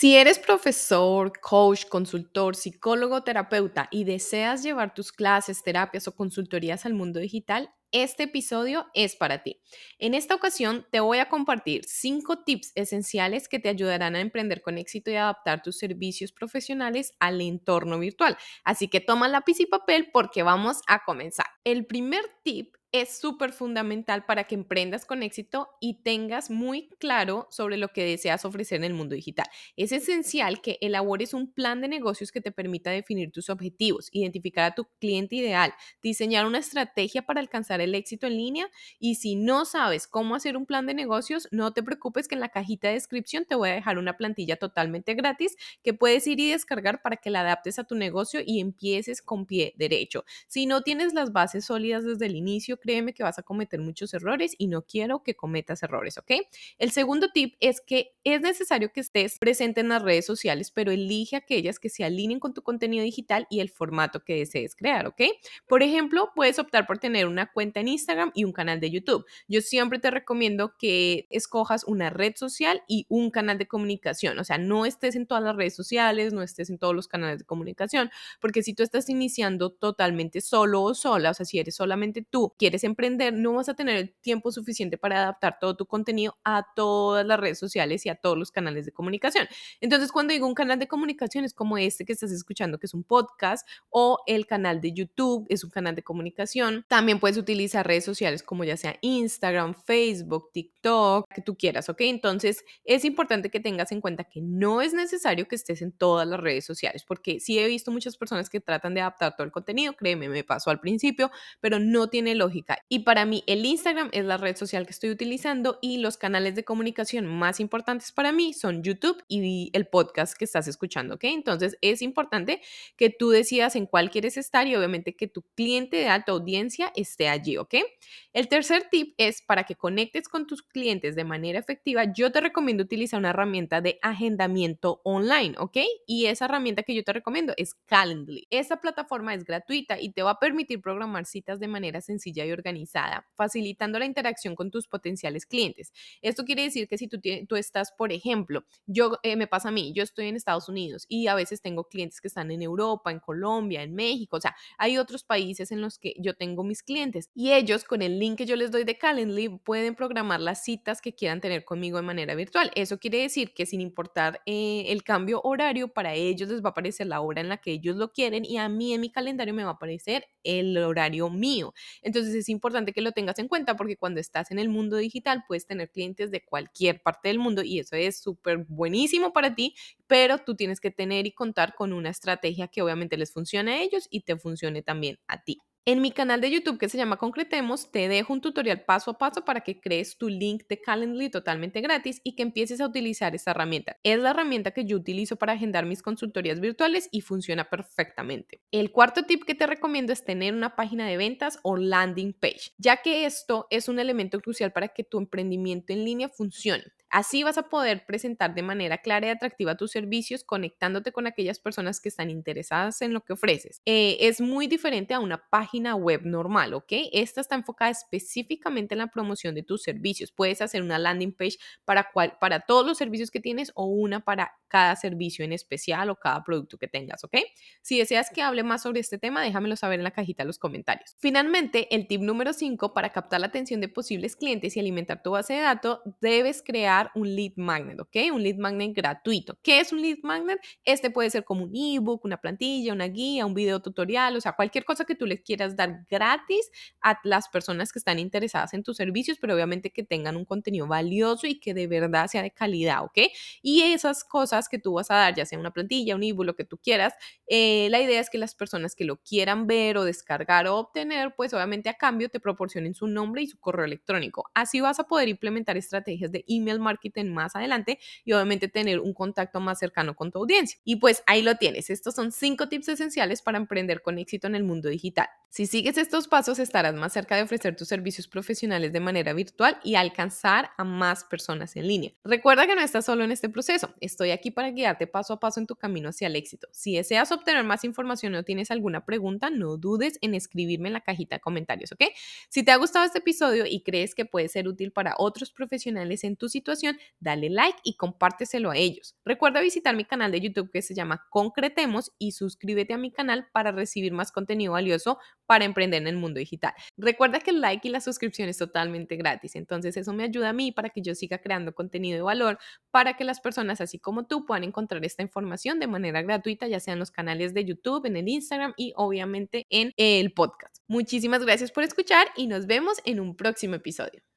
Si eres profesor, coach, consultor, psicólogo, terapeuta y deseas llevar tus clases, terapias o consultorías al mundo digital, este episodio es para ti. En esta ocasión te voy a compartir cinco tips esenciales que te ayudarán a emprender con éxito y adaptar tus servicios profesionales al entorno virtual. Así que toma lápiz y papel porque vamos a comenzar. El primer tip es súper fundamental para que emprendas con éxito y tengas muy claro sobre lo que deseas ofrecer en el mundo digital. Es esencial que elabores un plan de negocios que te permita definir tus objetivos, identificar a tu cliente ideal, diseñar una estrategia para alcanzar el éxito en línea y si no sabes cómo hacer un plan de negocios, no te preocupes que en la cajita de descripción te voy a dejar una plantilla totalmente gratis que puedes ir y descargar para que la adaptes a tu negocio y empieces con pie derecho. Si no tienes las bases sólidas desde el inicio, créeme que vas a cometer muchos errores y no quiero que cometas errores, ¿ok? El segundo tip es que es necesario que estés presente en las redes sociales, pero elige aquellas que se alineen con tu contenido digital y el formato que desees crear, ¿ok? Por ejemplo, puedes optar por tener una cuenta en Instagram y un canal de YouTube. Yo siempre te recomiendo que escojas una red social y un canal de comunicación, o sea, no estés en todas las redes sociales, no estés en todos los canales de comunicación, porque si tú estás iniciando totalmente solo o sola, o sea, si eres solamente tú, quieres emprender, no vas a tener el tiempo suficiente para adaptar todo tu contenido a todas las redes sociales y a todos los canales de comunicación. Entonces, cuando digo un canal de comunicación es como este que estás escuchando, que es un podcast, o el canal de YouTube, es un canal de comunicación. También puedes utilizar redes sociales como ya sea Instagram, Facebook, TikTok, que tú quieras, ¿ok? Entonces, es importante que tengas en cuenta que no es necesario que estés en todas las redes sociales, porque sí he visto muchas personas que tratan de adaptar todo el contenido, créeme, me pasó al principio, pero no tiene lógica y para mí el Instagram es la red social que estoy utilizando y los canales de comunicación más importantes para mí son YouTube y el podcast que estás escuchando, ¿ok? Entonces es importante que tú decidas en cuál quieres estar y obviamente que tu cliente de alta audiencia esté allí, ¿ok? El tercer tip es para que conectes con tus clientes de manera efectiva, yo te recomiendo utilizar una herramienta de agendamiento online, ¿ok? Y esa herramienta que yo te recomiendo es Calendly. Esta plataforma es gratuita y te va a permitir programar citas de manera sencilla y organizada organizada, facilitando la interacción con tus potenciales clientes. Esto quiere decir que si tú, tú estás, por ejemplo, yo eh, me pasa a mí, yo estoy en Estados Unidos y a veces tengo clientes que están en Europa, en Colombia, en México, o sea, hay otros países en los que yo tengo mis clientes y ellos con el link que yo les doy de Calendly pueden programar las citas que quieran tener conmigo de manera virtual. Eso quiere decir que sin importar eh, el cambio horario, para ellos les va a aparecer la hora en la que ellos lo quieren y a mí en mi calendario me va a aparecer el horario mío. Entonces es importante que lo tengas en cuenta porque cuando estás en el mundo digital puedes tener clientes de cualquier parte del mundo y eso es súper buenísimo para ti, pero tú tienes que tener y contar con una estrategia que obviamente les funcione a ellos y te funcione también a ti. En mi canal de YouTube que se llama Concretemos, te dejo un tutorial paso a paso para que crees tu link de Calendly totalmente gratis y que empieces a utilizar esta herramienta. Es la herramienta que yo utilizo para agendar mis consultorías virtuales y funciona perfectamente. El cuarto tip que te recomiendo es tener una página de ventas o landing page, ya que esto es un elemento crucial para que tu emprendimiento en línea funcione. Así vas a poder presentar de manera clara y atractiva tus servicios conectándote con aquellas personas que están interesadas en lo que ofreces. Eh, es muy diferente a una página web normal, ¿ok? Esta está enfocada específicamente en la promoción de tus servicios. Puedes hacer una landing page para, cual, para todos los servicios que tienes o una para cada servicio en especial o cada producto que tengas, ¿ok? Si deseas que hable más sobre este tema, déjamelo saber en la cajita de los comentarios. Finalmente, el tip número 5 para captar la atención de posibles clientes y alimentar tu base de datos, debes crear un lead magnet, ¿ok? Un lead magnet gratuito. ¿Qué es un lead magnet? Este puede ser como un ebook, una plantilla, una guía, un video tutorial, o sea, cualquier cosa que tú le quieras dar gratis a las personas que están interesadas en tus servicios, pero obviamente que tengan un contenido valioso y que de verdad sea de calidad, ¿ok? Y esas cosas que tú vas a dar, ya sea una plantilla, un ebook, lo que tú quieras, eh, la idea es que las personas que lo quieran ver o descargar o obtener, pues obviamente a cambio te proporcionen su nombre y su correo electrónico. Así vas a poder implementar estrategias de email marketing más adelante y obviamente tener un contacto más cercano con tu audiencia. Y pues ahí lo tienes. Estos son cinco tips esenciales para emprender con éxito en el mundo digital. Si sigues estos pasos estarás más cerca de ofrecer tus servicios profesionales de manera virtual y alcanzar a más personas en línea. Recuerda que no estás solo en este proceso. Estoy aquí para guiarte paso a paso en tu camino hacia el éxito. Si deseas obtener más información o tienes alguna pregunta, no dudes en escribirme en la cajita de comentarios, ¿ok? Si te ha gustado este episodio y crees que puede ser útil para otros profesionales en tu situación, dale like y compárteselo a ellos. Recuerda visitar mi canal de YouTube que se llama Concretemos y suscríbete a mi canal para recibir más contenido valioso para emprender en el mundo digital. Recuerda que el like y la suscripción es totalmente gratis, entonces eso me ayuda a mí para que yo siga creando contenido de valor para que las personas así como tú puedan encontrar esta información de manera gratuita, ya sea en los canales de YouTube, en el Instagram y obviamente en el podcast. Muchísimas gracias por escuchar y nos vemos en un próximo episodio.